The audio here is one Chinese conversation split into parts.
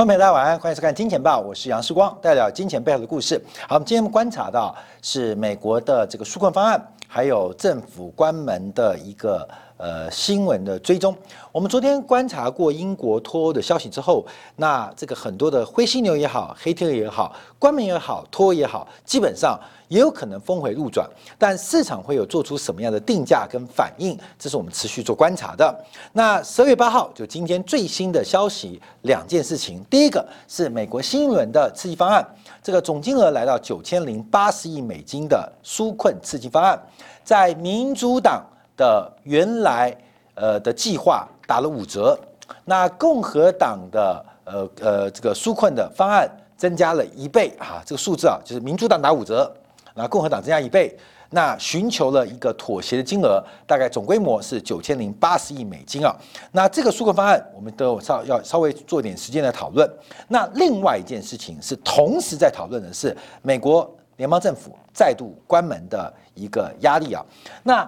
观众朋友，大家晚安，欢迎收看《金钱报》，我是杨世光，带来金钱背后的故事。好，我们今天观察到是美国的这个纾困方案，还有政府关门的一个。呃，新闻的追踪，我们昨天观察过英国脱欧的消息之后，那这个很多的灰犀牛也好，黑天鹅也好，关门也好，脱也好，基本上也有可能峰回路转，但市场会有做出什么样的定价跟反应，这是我们持续做观察的。那十二月八号就今天最新的消息，两件事情，第一个是美国新一轮的刺激方案，这个总金额来到九千零八十亿美金的纾困刺激方案，在民主党。的原来呃的计划打了五折，那共和党的呃呃这个纾困的方案增加了一倍啊，这个数字啊就是民主党打五折，那共和党增加一倍，那寻求了一个妥协的金额，大概总规模是九千零八十亿美金啊。那这个纾困方案我们都稍要稍微做点时间的讨论。那另外一件事情是同时在讨论的是美国联邦政府再度关门的一个压力啊，那。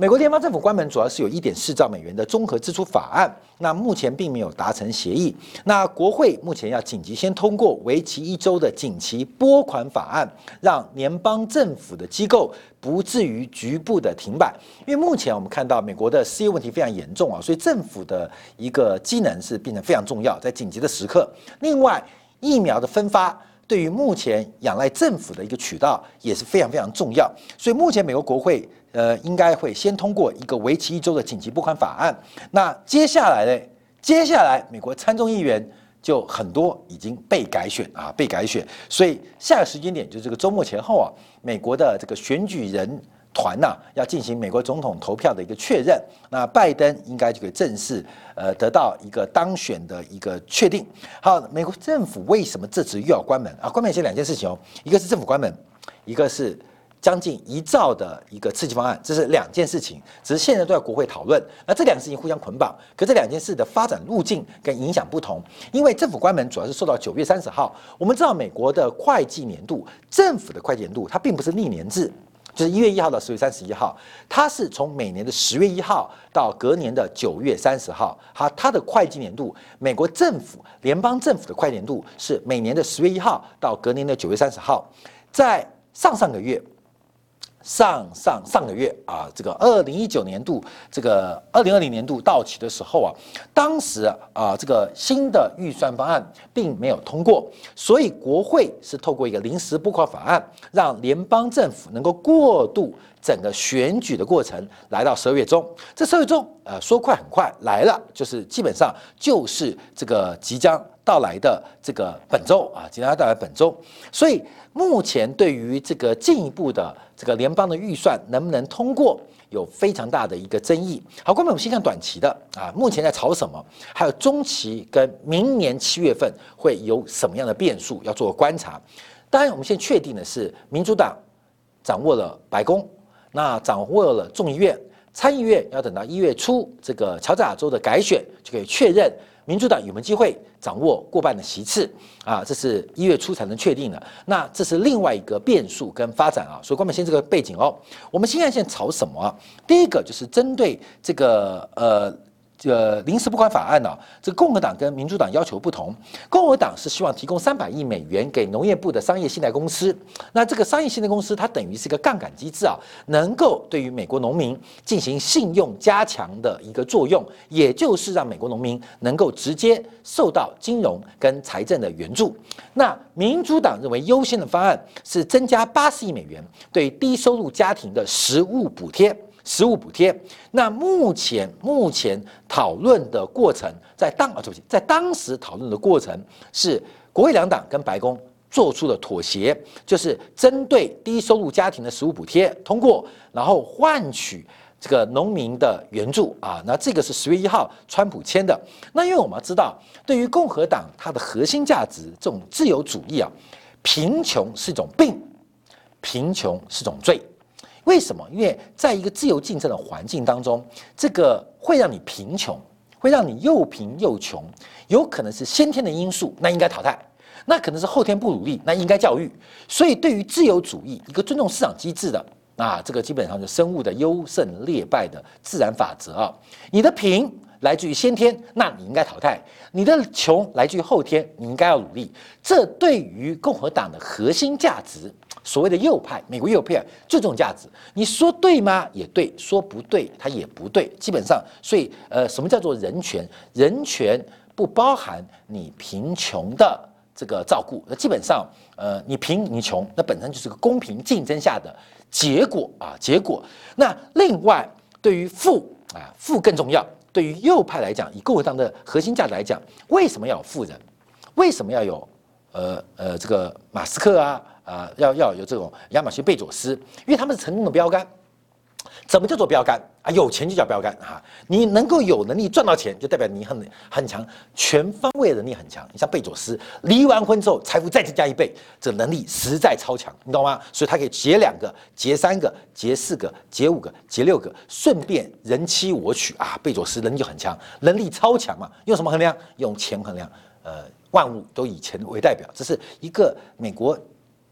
美国联邦政府关门主要是有一点四兆美元的综合支出法案，那目前并没有达成协议。那国会目前要紧急先通过为期一周的紧急拨款法案，让联邦政府的机构不至于局部的停摆。因为目前我们看到美国的失业问题非常严重啊，所以政府的一个机能是变得非常重要，在紧急的时刻。另外，疫苗的分发对于目前仰赖政府的一个渠道也是非常非常重要。所以目前美国国会。呃，应该会先通过一个为期一周的紧急拨款法案。那接下来呢？接下来美国参众议员就很多已经被改选啊，被改选。所以下个时间点就是这个周末前后啊，美国的这个选举人团呐要进行美国总统投票的一个确认。那拜登应该就可以正式呃得到一个当选的一个确定。好，美国政府为什么这次又要关门啊？关门是两件事情哦，一个是政府关门，一个是。将近一兆的一个刺激方案，这是两件事情，只是现在都在国会讨论。那这两个事情互相捆绑，可这两件事的发展路径跟影响不同。因为政府关门主要是受到九月三十号，我们知道美国的会计年度，政府的会计年度它并不是历年制，就是一月一号到十月三十一号，它是从每年的十月一号到隔年的九月三十号。好，它的会计年度，美国政府联邦政府的会计年度是每年的十月一号到隔年的九月三十号，在上上个月。上上上个月啊，这个二零一九年度，这个二零二零年度到期的时候啊，当时啊，这个新的预算方案并没有通过，所以国会是透过一个临时拨款法案，让联邦政府能够过渡整个选举的过程，来到十二月中。这十二月中，呃，说快很快来了，就是基本上就是这个即将到来的这个本周啊，即将到来本周，所以。目前对于这个进一步的这个联邦的预算能不能通过，有非常大的一个争议。好，关众我们先看短期的啊，目前在炒什么？还有中期跟明年七月份会有什么样的变数要做观察？当然，我们现在确定的是，民主党掌握了白宫，那掌握了众议院，参议院要等到一月初这个乔治亚州的改选就可以确认。民主党有没有机会掌握过半的席次啊？这是一月初才能确定的。那这是另外一个变数跟发展啊。所以，关本先这个背景哦。我们现在现在炒什么？第一个就是针对这个呃。这个临时拨款法案呢，这个共和党跟民主党要求不同。共和党是希望提供三百亿美元给农业部的商业信贷公司。那这个商业信贷公司它等于是一个杠杆机制啊，能够对于美国农民进行信用加强的一个作用，也就是让美国农民能够直接受到金融跟财政的援助。那民主党认为优先的方案是增加八十亿美元对低收入家庭的食物补贴。实物补贴，那目前目前讨论的过程，在当啊对不起，在当时讨论的过程是国会两党跟白宫做出了妥协，就是针对低收入家庭的实物补贴通过，然后换取这个农民的援助啊。那这个是十月一号川普签的。那因为我们要知道，对于共和党它的核心价值这种自由主义啊，贫穷是一种病，贫穷是种罪。为什么？因为在一个自由竞争的环境当中，这个会让你贫穷，会让你又贫又穷，有可能是先天的因素，那应该淘汰；那可能是后天不努力，那应该教育。所以，对于自由主义，一个尊重市场机制的，啊，这个基本上就生物的优胜劣败的自然法则啊。你的贫来自于先天，那你应该淘汰；你的穷来自于后天，你应该要努力。这对于共和党的核心价值，所谓的右派，美国右派这种价值，你说对吗？也对，说不对，它也不对。基本上，所以呃，什么叫做人权？人权不包含你贫穷的这个照顾。那基本上，呃，你贫你穷，那本身就是个公平竞争下的结果啊，结果。那另外，对于富啊，富更重要。对于右派来讲，以共和党的核心价值来讲，为什么要有富人？为什么要有呃呃这个马斯克啊啊要要有这种亚马逊贝佐斯？因为他们是成功的标杆。怎么叫做标杆啊？有钱就叫标杆哈！你能够有能力赚到钱，就代表你很很强，全方位能力很强。你像贝佐斯离完婚之后，财富再增加一倍，这能力实在超强，你懂吗？所以他可以结两个、结三个、结四个、结五个、结六个，顺便人妻我娶啊！贝佐斯能力就很强，能力超强嘛。用什么衡量？用钱衡量。呃，万物都以钱为代表，这是一个美国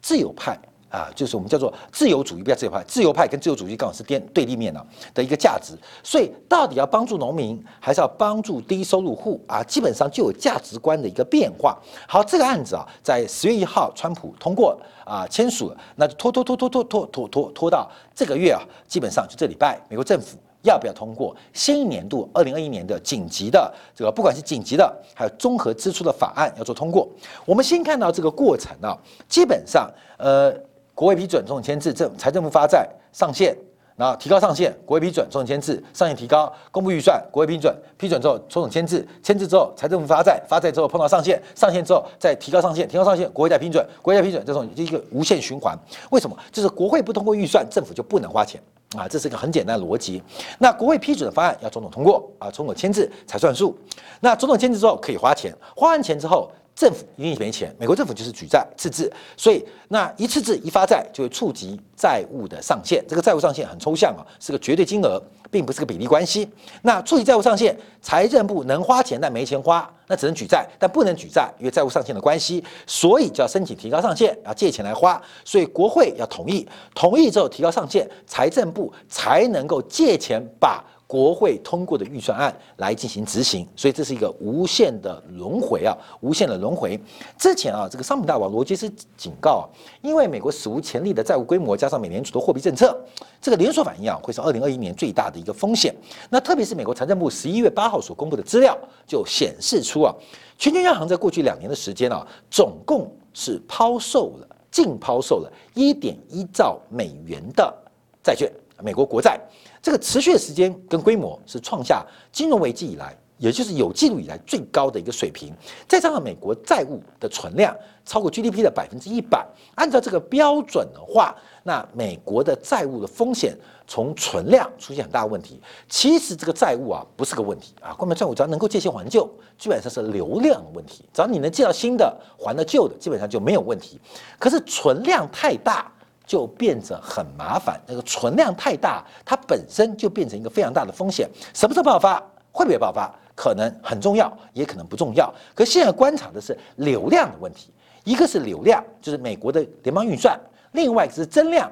自由派。啊，就是我们叫做自由主义，不要自由派。自由派跟自由主义刚好是颠对立面呢的一个价值。所以，到底要帮助农民，还是要帮助低收入户啊？基本上就有价值观的一个变化。好，这个案子啊，在十月一号，川普通过啊，签署了，那就拖拖拖拖拖拖拖拖拖到这个月啊，基本上就这礼拜，美国政府要不要通过新一年度二零二一年的紧急的这个，不管是紧急的，还有综合支出的法案要做通过。我们先看到这个过程啊，基本上呃。国会批准，总统签字，政财政部发债上限，然后提高上限，国会批准，总统签字，上限提高，公布预算，国会批准，批准之后，总统签字，签字之后，财政部发债，发债之后碰到上限，上限之后再提高上限，提高上限，国会再批准，国会再批准，这种一个无限循环。为什么？就是国会不通过预算，政府就不能花钱啊，这是一个很简单的逻辑。那国会批准的方案要总统通过啊，总统签字才算数。那总统签字之后可以花钱，花完钱之后。政府一定没钱，美国政府就是举债赤字，所以那一赤字一发债就会触及债务的上限。这个债务上限很抽象啊，是个绝对金额，并不是个比例关系。那触及债务上限，财政部能花钱但没钱花，那只能举债，但不能举债，因为债务上限的关系，所以就要申请提高上限，要借钱来花。所以国会要同意，同意之后提高上限，财政部才能够借钱把。国会通过的预算案来进行执行，所以这是一个无限的轮回啊，无限的轮回。之前啊，这个商品大王罗杰斯警告，啊因为美国史无前例的债务规模，加上美联储的货币政策，这个连锁反应啊，会是二零二一年最大的一个风险。那特别是美国财政部十一月八号所公布的资料，就显示出啊，全球央行在过去两年的时间啊，总共是抛售了净抛售了一点一兆美元的债券，美国国债。这个持续的时间跟规模是创下金融危机以来，也就是有记录以来最高的一个水平。再加上美国债务的存量超过 GDP 的百分之一百，按照这个标准的话，那美国的债务的风险从存量出现很大问题。其实这个债务啊不是个问题啊，关门债务只要能够借新还旧，基本上是流量的问题。只要你能借到新的还了旧的，基本上就没有问题。可是存量太大。就变得很麻烦，那个存量太大，它本身就变成一个非常大的风险。什么时候爆发？会不会爆发？可能很重要，也可能不重要。可现在观察的是流量的问题，一个是流量，就是美国的联邦预算；另外一个是增量，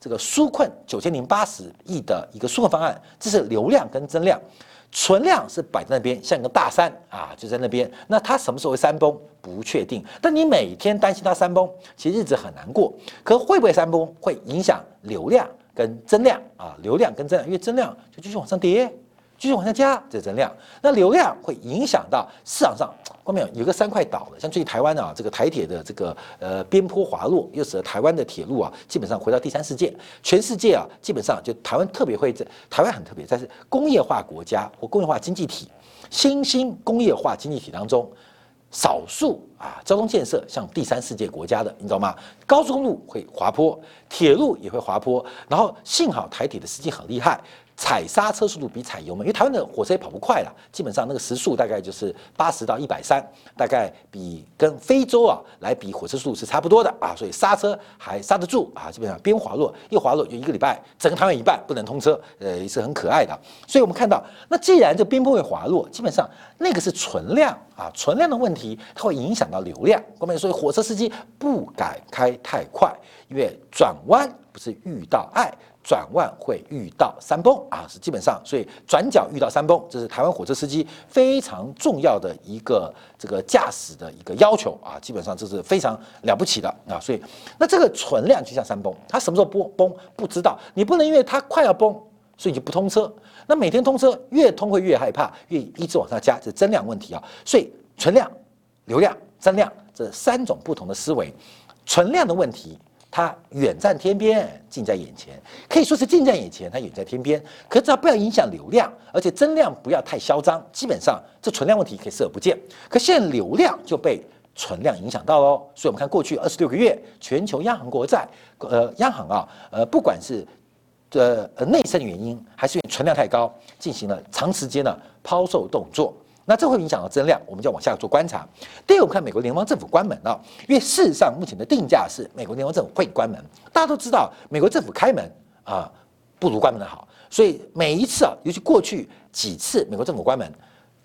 这个纾困九千零八十亿的一个纾困方案，这是流量跟增量。存量是摆在那边，像一个大山啊，就在那边。那它什么时候会山崩？不确定。但你每天担心它山崩，其实日子很难过。可会不会山崩？会影响流量跟增量啊，流量跟增量，因为增量就继续往上跌。继续往下加，这增量，那流量会影响到市场上。后面有个三块岛的，像最近台湾啊，这个台铁的这个呃边坡滑落，又使得台湾的铁路啊，基本上回到第三世界。全世界啊，基本上就台湾特别会在台湾很特别，在是工业化国家或工业化经济体、新兴工业化经济体当中，少数啊交通建设像第三世界国家的，你知道吗？高速公路会滑坡，铁路也会滑坡，然后幸好台铁的司机很厉害。踩刹车速度比踩油门，因为台湾的火车也跑不快了，基本上那个时速大概就是八十到一百三，大概比跟非洲啊来比火车速度是差不多的啊，所以刹车还刹得住啊，基本上边滑落一滑落就一个礼拜，整个台湾一半不能通车，呃是很可爱的。所以我们看到，那既然这边坡会滑落，基本上那个是存量啊，存量的问题，它会影响到流量。后面所以火车司机不敢开太快，因为转弯不是遇到爱。转弯会遇到山崩啊，是基本上，所以转角遇到山崩，这是台湾火车司机非常重要的一个这个驾驶的一个要求啊，基本上这是非常了不起的啊，所以那这个存量就像山崩，它什么时候崩崩不知道，你不能因为它快要崩，所以你就不通车，那每天通车越通会越害怕，越一直往上加，这增量问题啊，所以存量、流量、增量这三种不同的思维，存量的问题。它远在天边，近在眼前，可以说是近在眼前，它远在天边。可只要不要影响流量，而且增量不要太嚣张，基本上这存量问题可以视而不见。可现在流量就被存量影响到喽。所以我们看过去二十六个月，全球央行国债，呃，央行啊，呃，不管是呃内生原因，还是因为存量太高，进行了长时间的抛售动作。那这会影响到增量，我们就要往下做观察。第二，我们看美国联邦政府关门了，因为事实上目前的定价是美国联邦政府会关门。大家都知道，美国政府开门啊不如关门的好，所以每一次啊，尤其过去几次美国政府关门，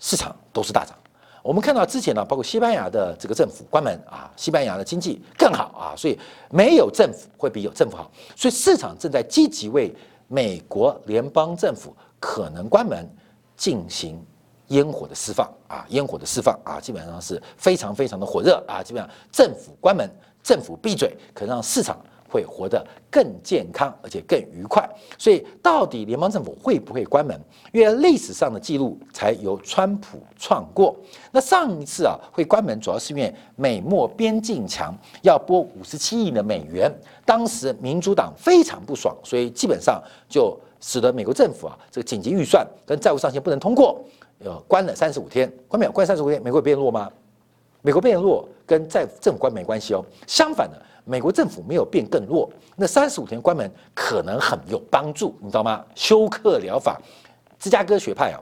市场都是大涨。我们看到之前呢，包括西班牙的这个政府关门啊，西班牙的经济更好啊，所以没有政府会比有政府好，所以市场正在积极为美国联邦政府可能关门进行。烟火的释放啊，烟火的释放啊，基本上是非常非常的火热啊。基本上政府关门，政府闭嘴，可能让市场会活得更健康，而且更愉快。所以，到底联邦政府会不会关门？因为历史上的记录才由川普创过。那上一次啊会关门，主要是因为美墨边境墙要拨五十七亿的美元，当时民主党非常不爽，所以基本上就使得美国政府啊这个紧急预算跟债务上限不能通过。呃，关了三十五天，关没有？关三十五天，美国变弱吗？美国变弱跟在政府关没关系哦。相反的，美国政府没有变更弱，那三十五天关门可能很有帮助，你知道吗？休克疗法，芝加哥学派啊，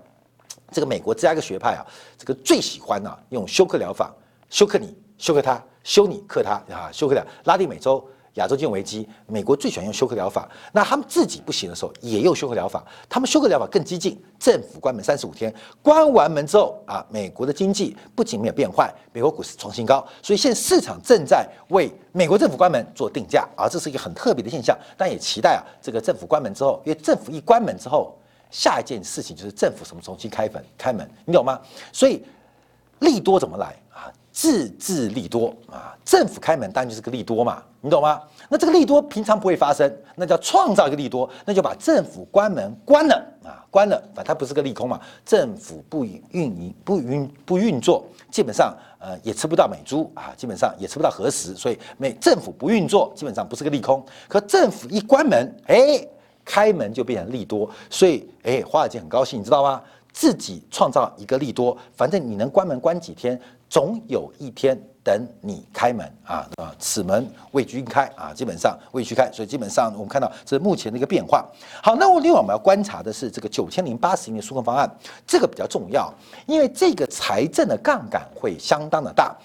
这个美国芝加哥学派啊，这个最喜欢啊用休克疗法，休克你，休克他，休你克他啊，休克了拉丁美洲。亚洲金融危机，美国最喜欢用休克疗法。那他们自己不行的时候，也用休克疗法。他们休克疗法更激进，政府关门三十五天，关完门之后啊，美国的经济不仅没有变坏，美国股市创新高。所以现在市场正在为美国政府关门做定价啊，这是一个很特别的现象。但也期待啊，这个政府关门之后，因为政府一关门之后，下一件事情就是政府什么重新开门开门，你懂吗？所以利多怎么来？自制利多啊，政府开门当然就是个利多嘛，你懂吗？那这个利多平常不会发生，那叫创造一个利多，那就把政府关门关了啊，关了，反正它不是个利空嘛，政府不运营不运不运作，基本上呃也吃不到美猪啊，基本上也吃不到核食，所以美政府不运作，基本上不是个利空。可政府一关门，哎，开门就变成利多，所以哎，华尔街很高兴，你知道吗？自己创造一个利多，反正你能关门关几天，总有一天等你开门啊啊！此门未君开啊，基本上未君开，所以基本上我们看到这是目前的一个变化。好，那我另外我们要观察的是这个九千零八十亿的纾困方案，这个比较重要，因为这个财政的杠杆会相当的大。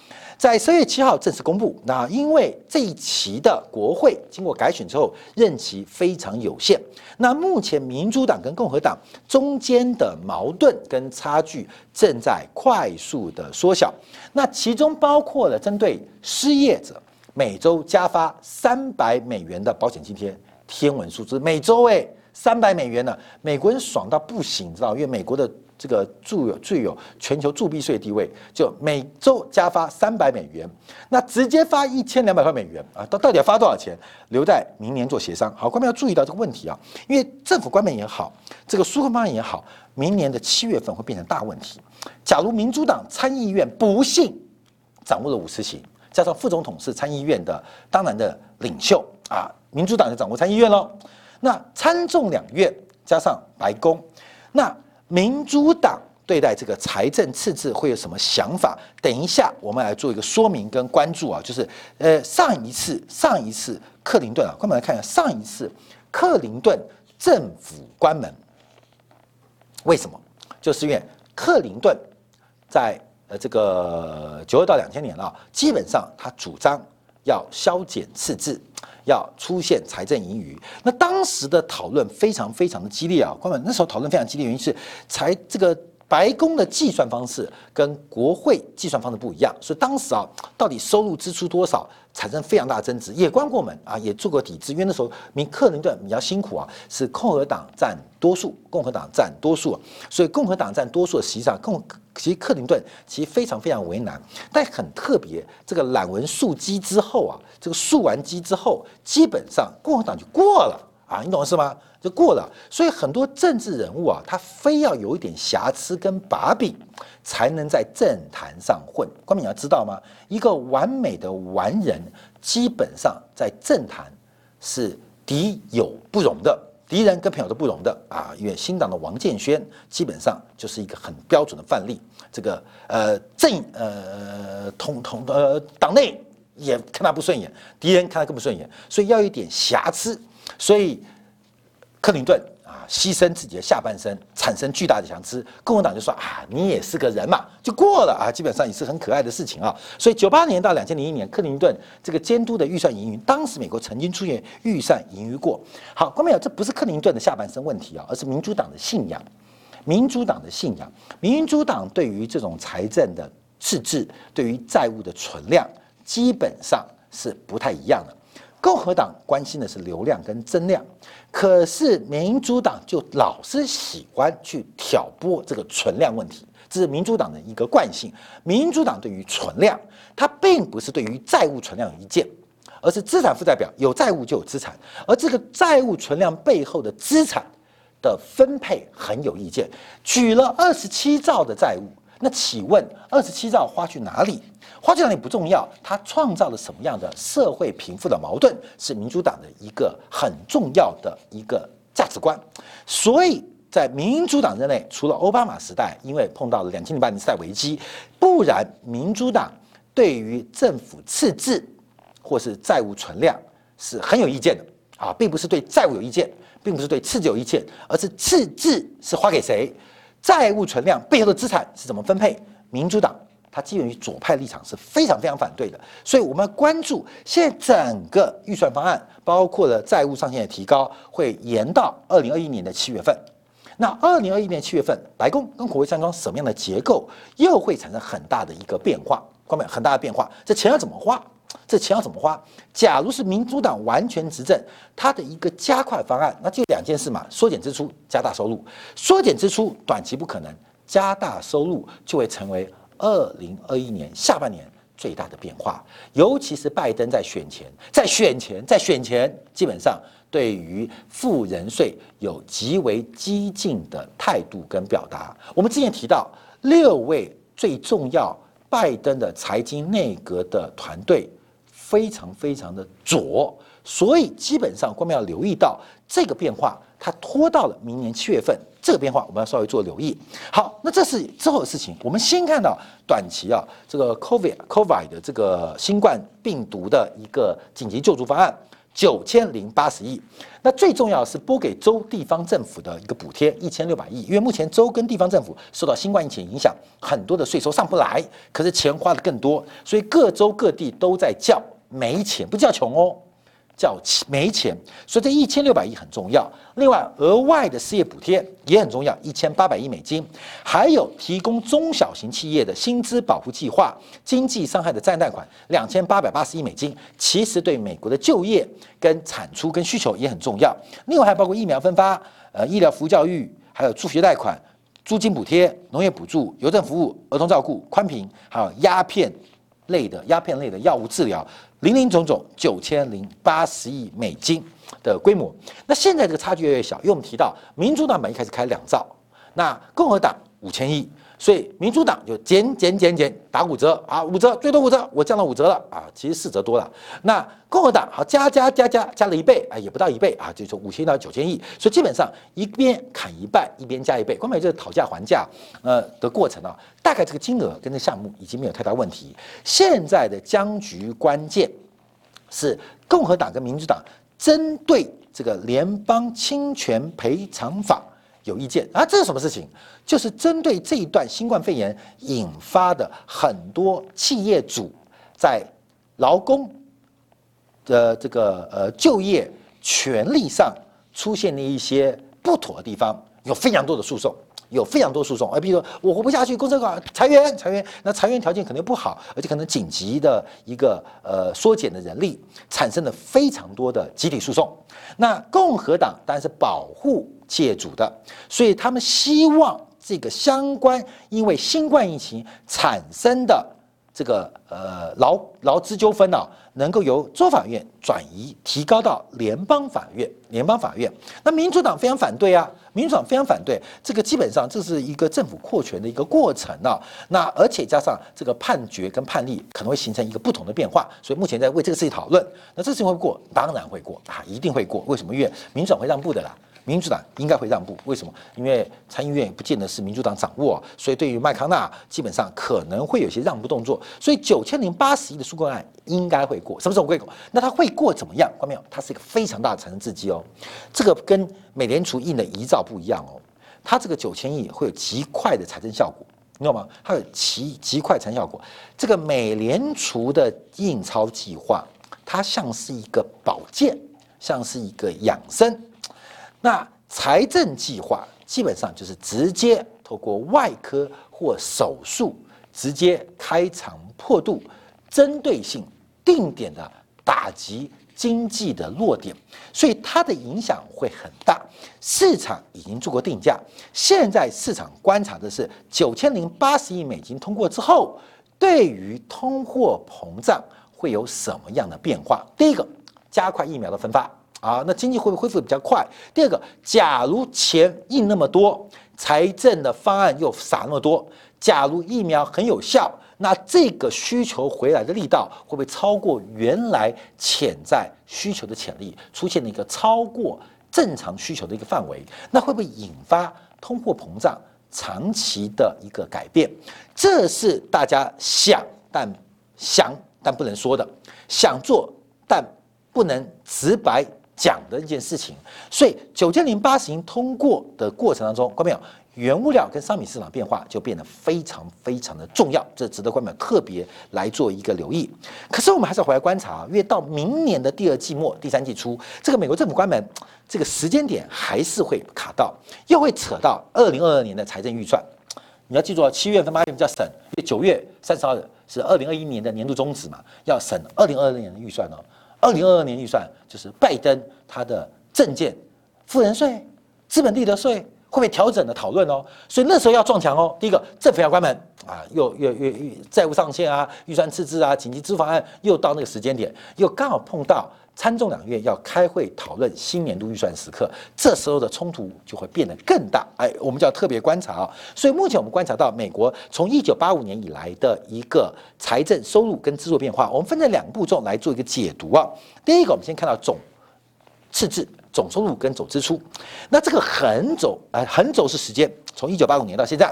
在三月七号正式公布。那因为这一期的国会经过改选之后，任期非常有限。那目前民主党跟共和党中间的矛盾跟差距正在快速的缩小。那其中包括了针对失业者每周加发三百美元的保险津贴，天文数字，每周诶三百美元呢，美国人爽到不行，知道？因为美国的。这个具有具有全球铸币税地位，就每周加发三百美元，那直接发一千两百块美元啊，到到底要发多少钱，留在明年做协商。好，官们要注意到这个问题啊，因为政府官员也好，这个纾困方案也好，明年的七月份会变成大问题。假如民主党参议院不幸掌握了五十席，加上副总统是参议院的当然的领袖啊，民主党就掌握参议院喽。那参众两院加上白宫，那。民主党对待这个财政赤字会有什么想法？等一下，我们来做一个说明跟关注啊，就是呃，上一次上一次克林顿啊，我们来看一下上一次克林顿政府关门，为什么？就是因为克林顿在呃这个九二到两千年啊，基本上他主张要削减赤字。要出现财政盈余，那当时的讨论非常非常的激烈啊！官们那时候讨论非常激烈，原因是财这个白宫的计算方式跟国会计算方式不一样，所以当时啊，到底收入支出多少，产生非常大的争执，也关过门啊，也做过抵制。因为那时候民克林顿比较辛苦啊，是共和党占多数，共和党占多数，所以共和党占多数，实际上共其实克林顿其实非常非常为难。但很特别，这个懒文数机之后啊，这个数完机之后，基本上共和党就过了啊，你懂是吗？就过了，所以很多政治人物啊，他非要有一点瑕疵跟把柄，才能在政坛上混。关明你要知道吗？一个完美的完人，基本上在政坛是敌友不容的，敌人跟朋友都不容的啊。因为新党的王建轩基本上就是一个很标准的范例。这个呃政呃统统呃党内也看他不顺眼，敌人看他更不顺眼，所以要一点瑕疵，所以。克林顿啊，牺牲自己的下半身，产生巨大的瑕疵。共和党就说啊，你也是个人嘛，就过了啊，基本上也是很可爱的事情啊。所以九八年到两千零一年，克林顿这个监督的预算盈余，当时美国曾经出现预算盈余过。好，关没有？这不是克林顿的下半身问题啊，而是民主党的信仰。民主党的信仰，民主党对于这种财政的赤字，对于债务的存量，基本上是不太一样的。共和党关心的是流量跟增量，可是民主党就老是喜欢去挑拨这个存量问题，这是民主党的一个惯性。民主党对于存量，它并不是对于债务存量有意见，而是资产负债表有债务就有资产，而这个债务存量背后的资产的分配很有意见。举了二十七兆的债务，那请问二十七兆花去哪里？花去哪里不重要，它创造了什么样的社会贫富的矛盾，是民主党的一个很重要的一个价值观。所以在民主党任内，除了奥巴马时代，因为碰到了两千零八年次贷危机，不然民主党对于政府赤字或是债务存量是很有意见的啊，并不是对债务有意见，并不是对赤字有意见，而是赤字是花给谁，债务存量背后的资产是怎么分配，民主党。它基于左派立场是非常非常反对的，所以我们要关注现在整个预算方案，包括了债务上限的提高，会延到二零二一年的七月份。那二零二一年七月份，白宫跟国会山庄什么样的结构又会产生很大的一个变化？关门很大的变化，这钱要怎么花？这钱要怎么花？假如是民主党完全执政，它的一个加快方案，那就两件事嘛：缩减支出，加大收入。缩减支出短期不可能，加大收入就会成为。二零二一年下半年最大的变化，尤其是拜登在选前，在选前，在选前，基本上对于富人税有极为激进的态度跟表达。我们之前提到六位最重要拜登的财经内阁的团队非常非常的左，所以基本上我们要留意到这个变化。它拖到了明年七月份，这个变化我们要稍微做留意。好，那这是之后的事情。我们先看到短期啊，这个 COVID COVID 的这个新冠病毒的一个紧急救助方案，九千零八十亿。那最重要是拨给州地方政府的一个补贴一千六百亿，因为目前州跟地方政府受到新冠疫情影响，很多的税收上不来，可是钱花的更多，所以各州各地都在叫没钱，不叫穷哦。叫没钱，所以这一千六百亿很重要。另外，额外的失业补贴也很重要，一千八百亿美金。还有提供中小型企业的薪资保护计划、经济伤害的再贷款两千八百八十亿美金。其实对美国的就业跟产出跟需求也很重要。另外还包括疫苗分发、呃医疗服务教育，还有助学贷款、租金补贴、农业补助、邮政服务、儿童照顾、宽频，还有鸦片类的鸦片类的药物治疗。零零总总九千零八十亿美金的规模，那现在这个差距越来越小，因为我们提到民主党本一开始开两兆，那共和党五千亿。所以民主党就减减减减打五折啊，五折最多五折，我降到五折了啊，其实四折多了。那共和党好加加加加加了一倍啊，也不到一倍啊，就从五千到九千亿。所以基本上一边砍一半，一边加一倍，关键就是讨价还价呃的过程啊。大概这个金额跟这项目已经没有太大问题。现在的僵局关键是共和党跟民主党针对这个联邦侵权赔偿法。有意见啊？这是什么事情？就是针对这一段新冠肺炎引发的很多企业主在劳工的这个呃就业权利上出现的一些不妥的地方，有非常多的诉讼，有非常多诉讼，而比如说我活不下去，公司搞裁员，裁员，那裁员条件肯定不好，而且可能紧急的一个呃缩减的人力，产生了非常多的集体诉讼。那共和党当然是保护企业主的，所以他们希望这个相关因为新冠疫情产生的这个呃劳劳资纠纷呢。能够由州法院转移提高到联邦法院，联邦法院，那民主党非常反对啊，民主党非常反对，这个基本上这是一个政府扩权的一个过程啊，那而且加上这个判决跟判例可能会形成一个不同的变化，所以目前在为这个事情讨论，那这事情会过，当然会过啊，一定会过，为什么？因为民主党会让步的啦。民主党应该会让步，为什么？因为参议院也不见得是民主党掌握，所以对于麦康纳基本上可能会有些让步动作。所以九千零八十亿的纾困案应该会过，什么时候会过？那它会过怎么样？看到没有？它是一个非常大的财政刺激哦。这个跟美联储印的遗照不一样哦。它这个九千亿会有极快的财政效果，你知道吗？它有极极快财效果。这个美联储的印钞计划，它像是一个保健，像是一个养生。那财政计划基本上就是直接透过外科或手术，直接开肠破肚，针对性定点的打击经济的弱点，所以它的影响会很大。市场已经做过定价，现在市场观察的是九千零八十亿美金通过之后，对于通货膨胀会有什么样的变化？第一个，加快疫苗的分发。啊，那经济会不会恢复的比较快？第二个，假如钱印那么多，财政的方案又撒那么多，假如疫苗很有效，那这个需求回来的力道会不会超过原来潜在需求的潜力，出现了一个超过正常需求的一个范围？那会不会引发通货膨胀长期的一个改变？这是大家想但想但不能说的，想做但不能直白。讲的一件事情，所以九千零八十通过的过程当中，关没有原物料跟商品市场变化就变得非常非常的重要，这值得关门特别来做一个留意。可是我们还是要回来观察，因为到明年的第二季末、第三季初，这个美国政府关门这个时间点还是会卡到，又会扯到二零二二年的财政预算。你要记住啊，七月份、八月份叫审，因为九月三十号是二零二一年的年度终止嘛，要审二零二二年的预算哦。二零二二年预算就是拜登他的政见，富人税、资本利得税会被调整的讨论哦，所以那时候要撞墙哦。第一个，政府要关门啊，又又又又债务上限啊，预算赤字啊，紧急支付方案又到那个时间点，又刚好碰到。参众两院要开会讨论新年度预算时刻，这时候的冲突就会变得更大。哎，我们就要特别观察啊。所以目前我们观察到，美国从一九八五年以来的一个财政收入跟支出变化，我们分成两步骤来做一个解读啊。第一个，我们先看到总赤字、总收入跟总支出。那这个横轴，哎，横轴是时间，从一九八五年到现在；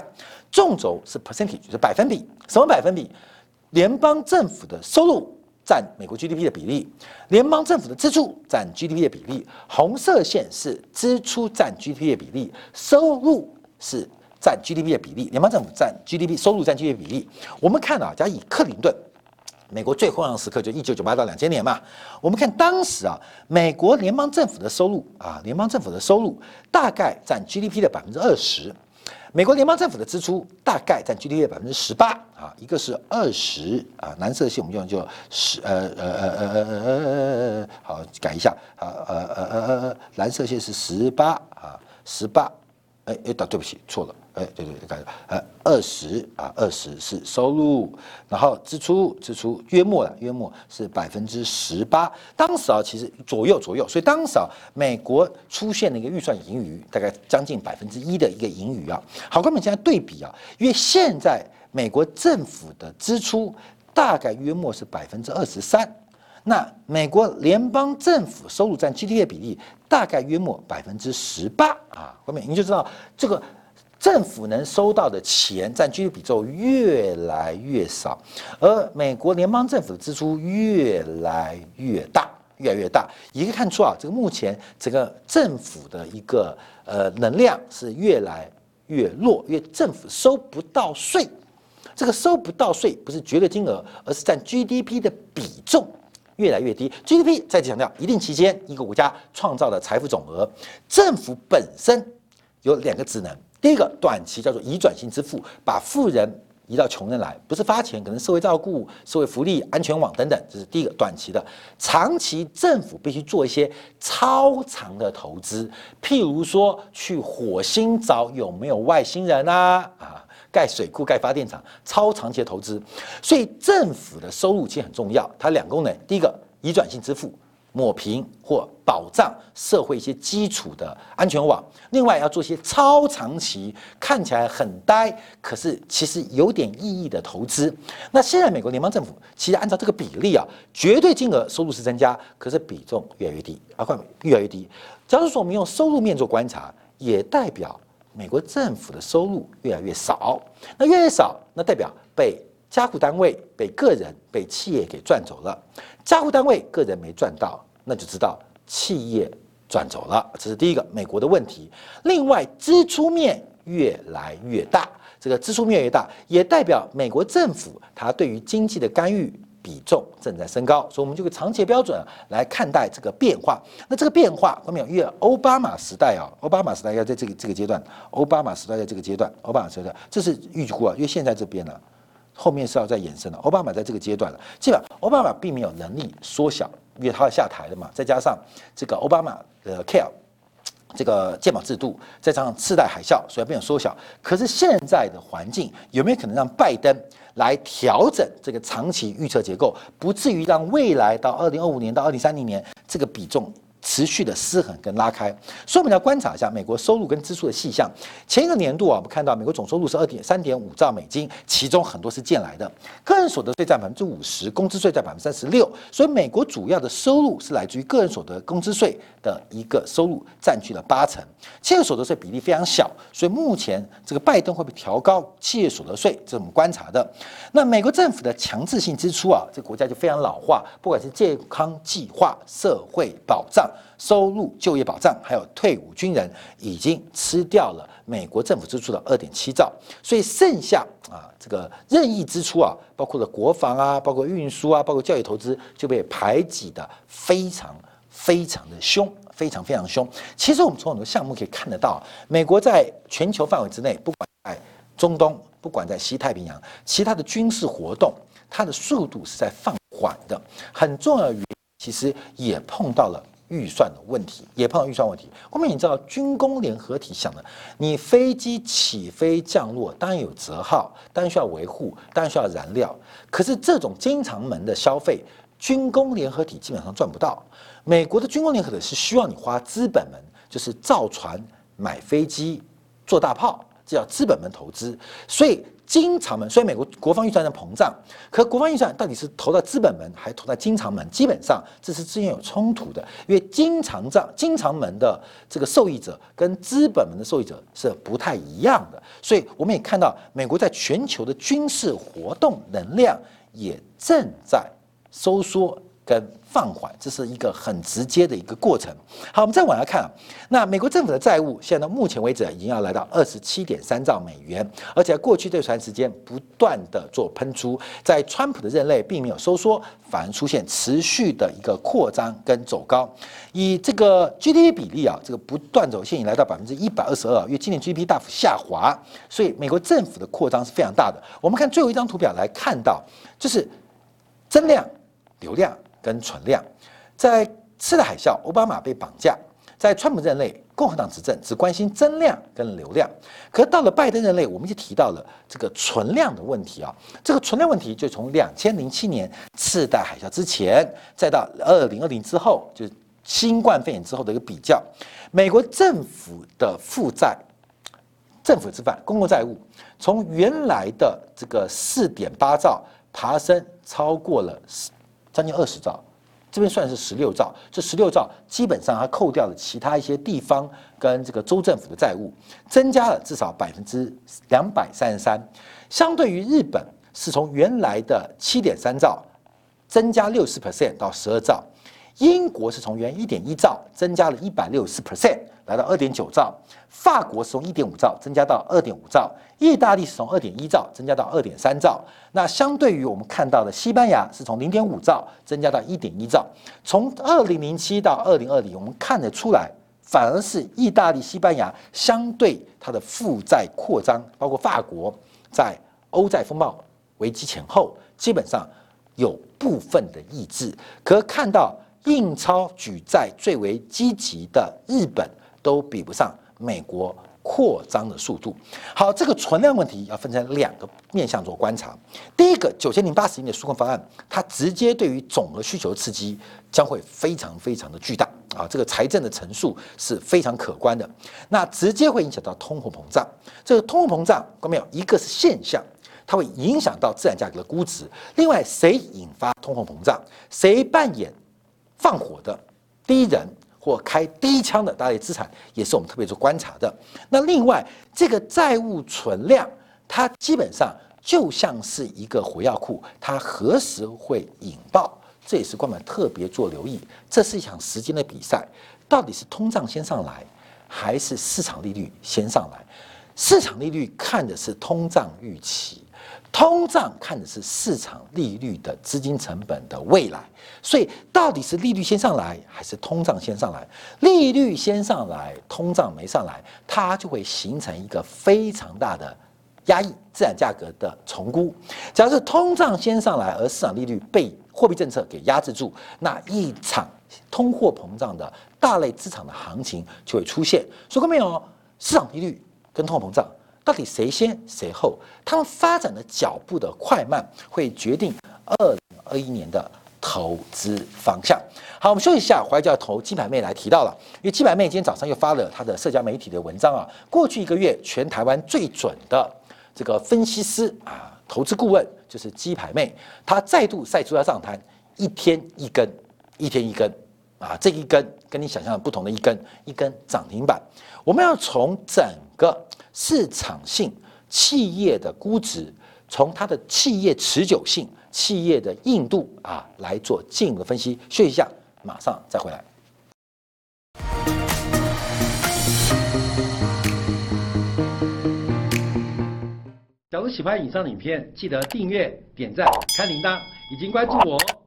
纵轴是 percentage，就是百分比。什么百分比？联邦政府的收入。占美国 GDP 的比例，联邦政府的支出占 GDP 的比例，红色线是支出占 GDP 的比例，收入是占 GDP 的比例，联邦政府占 GDP 收入占 GDP 的比例。我们看啊，假如以克林顿，美国最辉煌时刻就一九九八到两千年嘛，我们看当时啊，美国联邦政府的收入啊，联邦政府的收入大概占 GDP 的百分之二十。美国联邦政府的支出大概占 GDP 的百分之十八啊，一个是二十啊，蓝色线我们用就十呃呃呃呃呃呃呃，好改一下啊呃呃呃呃，蓝色线是十八啊十八。哎哎，对不起，错了。哎，对对对，改了。呃，二十啊，二十是收入，然后支出支出约莫了，约莫是百分之十八。当时啊，其实左右左右，所以当时啊，美国出现了一个预算盈余，大概将近百分之一的一个盈余啊。好，我们现在对比啊，因为现在美国政府的支出大概约莫是百分之二十三。那美国联邦政府收入占 GDP 的比例大概约莫百分之十八啊，后面你就知道这个政府能收到的钱占 GDP 比重越来越少，而美国联邦政府的支出越来越大，越来越大，也可以看出啊，这个目前整个政府的一个呃能量是越来越弱，因为政府收不到税，这个收不到税不是绝对金额，而是占 GDP 的比重。越来越低，GDP 再次强调，一定期间一个国家创造的财富总额，政府本身有两个职能，第一个短期叫做移转性支付，把富人移到穷人来，不是发钱，可能社会照顾、社会福利、安全网等等，这是第一个短期的。长期政府必须做一些超长的投资，譬如说去火星找有没有外星人啊啊，盖水库、盖发电厂，超长期的投资。所以政府的收入其实很重要，它两功能，第一个移转性支付。抹平或保障社会一些基础的安全网，另外要做些超长期看起来很呆，可是其实有点意义的投资。那现在美国联邦政府其实按照这个比例啊，绝对金额收入是增加，可是比重越来越低，啊，快越来越低。假如说我们用收入面做观察，也代表美国政府的收入越来越少。那越来越少，那代表被加户单位、被个人、被企业给赚走了。加户单位个人没赚到，那就知道企业赚走了，这是第一个美国的问题。另外，支出面越来越大，这个支出面越大，也代表美国政府它对于经济的干预比重正在升高。所以，我们就个长期标准来看待这个变化。那这个变化，后面有越奥巴马时代啊，奥巴马时代要在这个这个阶段，奥巴马时代在这个阶段，奥巴马时代这是预估啊，因为现在这边呢。后面是要再延伸的。奥巴马在这个阶段了，基本上奥巴马并没有能力缩小，因为他要下台了嘛。再加上这个奥巴马的 care 这个健保制度，再加上次贷海啸，所以没有缩小。可是现在的环境有没有可能让拜登来调整这个长期预测结构，不至于让未来到二零二五年到二零三零年这个比重？持续的失衡跟拉开，所以我们要观察一下美国收入跟支出的细项。前一个年度啊，我们看到美国总收入是二点三点五兆美金，其中很多是借来的，个人所得税占百分之五十，工资税占百分之三十六。所以美国主要的收入是来自于个人所得工资税的一个收入，占据了八成。企业所得税比例非常小，所以目前这个拜登会不会调高企业所得税，这是我们观察的。那美国政府的强制性支出啊，这个国家就非常老化，不管是健康计划、社会保障。收入、就业保障，还有退伍军人，已经吃掉了美国政府支出的二点七兆，所以剩下啊，这个任意支出啊，包括了国防啊，包括运输啊，包括教育投资，就被排挤的非常非常的凶，非常非常凶。其实我们从很多项目可以看得到，美国在全球范围之内，不管在中东，不管在西太平洋，其他的军事活动，它的速度是在放缓的。很重要的原因，其实也碰到了。预算的问题也碰到预算问题。后面你知道军工联合体想的，你飞机起飞降落当然有折号，当然需要维护，当然需要燃料。可是这种经常门的消费，军工联合体基本上赚不到。美国的军工联合体是需要你花资本门，就是造船、买飞机、做大炮，这叫资本门投资。所以。经常门，所以美国国防预算在膨胀，可国防预算到底是投到资本门，还是投在经常门？基本上这是之间有冲突的，因为经常账、经常门的这个受益者跟资本门的受益者是不太一样的，所以我们也看到美国在全球的军事活动能量也正在收缩跟。放缓，这是一个很直接的一个过程。好，我们再往下看啊，那美国政府的债务现在到目前为止已经要来到二十七点三兆美元，而且过去这段时间不断的做喷出，在川普的任内并没有收缩，反而出现持续的一个扩张跟走高。以这个 GDP 比例啊，这个不断走线已来到百分之一百二十二，因为今年 GDP 大幅下滑，所以美国政府的扩张是非常大的。我们看最后一张图表来看到，就是增量、流量。跟存量，在次贷海啸，奥巴马被绑架；在川普任内，共和党执政只关心增量跟流量。可到了拜登任内，我们就提到了这个存量的问题啊。这个存量问题就从两千零七年次贷海啸之前，再到二零二零之后，就是新冠肺炎之后的一个比较。美国政府的负债、政府吃饭、公共债务，从原来的这个四点八兆爬升超过了。将近二十兆，这边算是十六兆。这十六兆基本上它扣掉了其他一些地方跟这个州政府的债务，增加了至少百分之两百三十三。相对于日本，是从原来的七点三兆增加六十 percent 到十二兆。英国是从原一点一兆增加了一百六十 percent。来到二点九兆，法国是从一点五兆增加到二点五兆，意大利是从二点一兆增加到二点三兆。那相对于我们看到的西班牙是从零点五兆增加到一点一兆。从二零零七到二零二零，我们看得出来反而是意大利、西班牙相对它的负债扩张，包括法国在欧债风暴危机前后，基本上有部分的抑制。可看到印钞举债最为积极的日本，都比不上美国。扩张的速度，好，这个存量问题要分成两个面向做观察。第一个，九千零八十亿的纾困方案，它直接对于总额需求刺激将会非常非常的巨大啊，这个财政的乘数是非常可观的，那直接会影响到通货膨胀。这个通货膨胀，各位没有？一个是现象，它会影响到自然价格的估值；另外，谁引发通货膨胀？谁扮演放火的第一人？或开第一枪的大类资产，也是我们特别做观察的。那另外，这个债务存量，它基本上就像是一个火药库，它何时会引爆？这也是官们特别做留意。这是一场时间的比赛，到底是通胀先上来，还是市场利率先上来？市场利率看的是通胀预期。通胀看的是市场利率的资金成本的未来，所以到底是利率先上来还是通胀先上来？利率先上来，通胀没上来，它就会形成一个非常大的压抑资产价格的重估。假如是通胀先上来，而市场利率被货币政策给压制住，那一场通货膨胀的大类资产的行情就会出现。说过没有？市场利率跟通货膨胀。到底谁先谁后？他们发展的脚步的快慢，会决定二零二一年的投资方向。好，我们休息一下，怀教投金牌妹来提到了，因为金牌妹今天早上又发了她的社交媒体的文章啊。过去一个月，全台湾最准的这个分析师啊，投资顾问就是鸡排妹，她再度晒出她上台，一天一根，一天一根啊，这一根跟你想象的不同的一根，一根涨停板。我们要从整个。市场性企业的估值，从它的企业持久性、企业的硬度啊来做进一步分析。休息一下，马上再回来。假如喜欢以上的影片，记得订阅、点赞、开铃铛，已经关注我哦。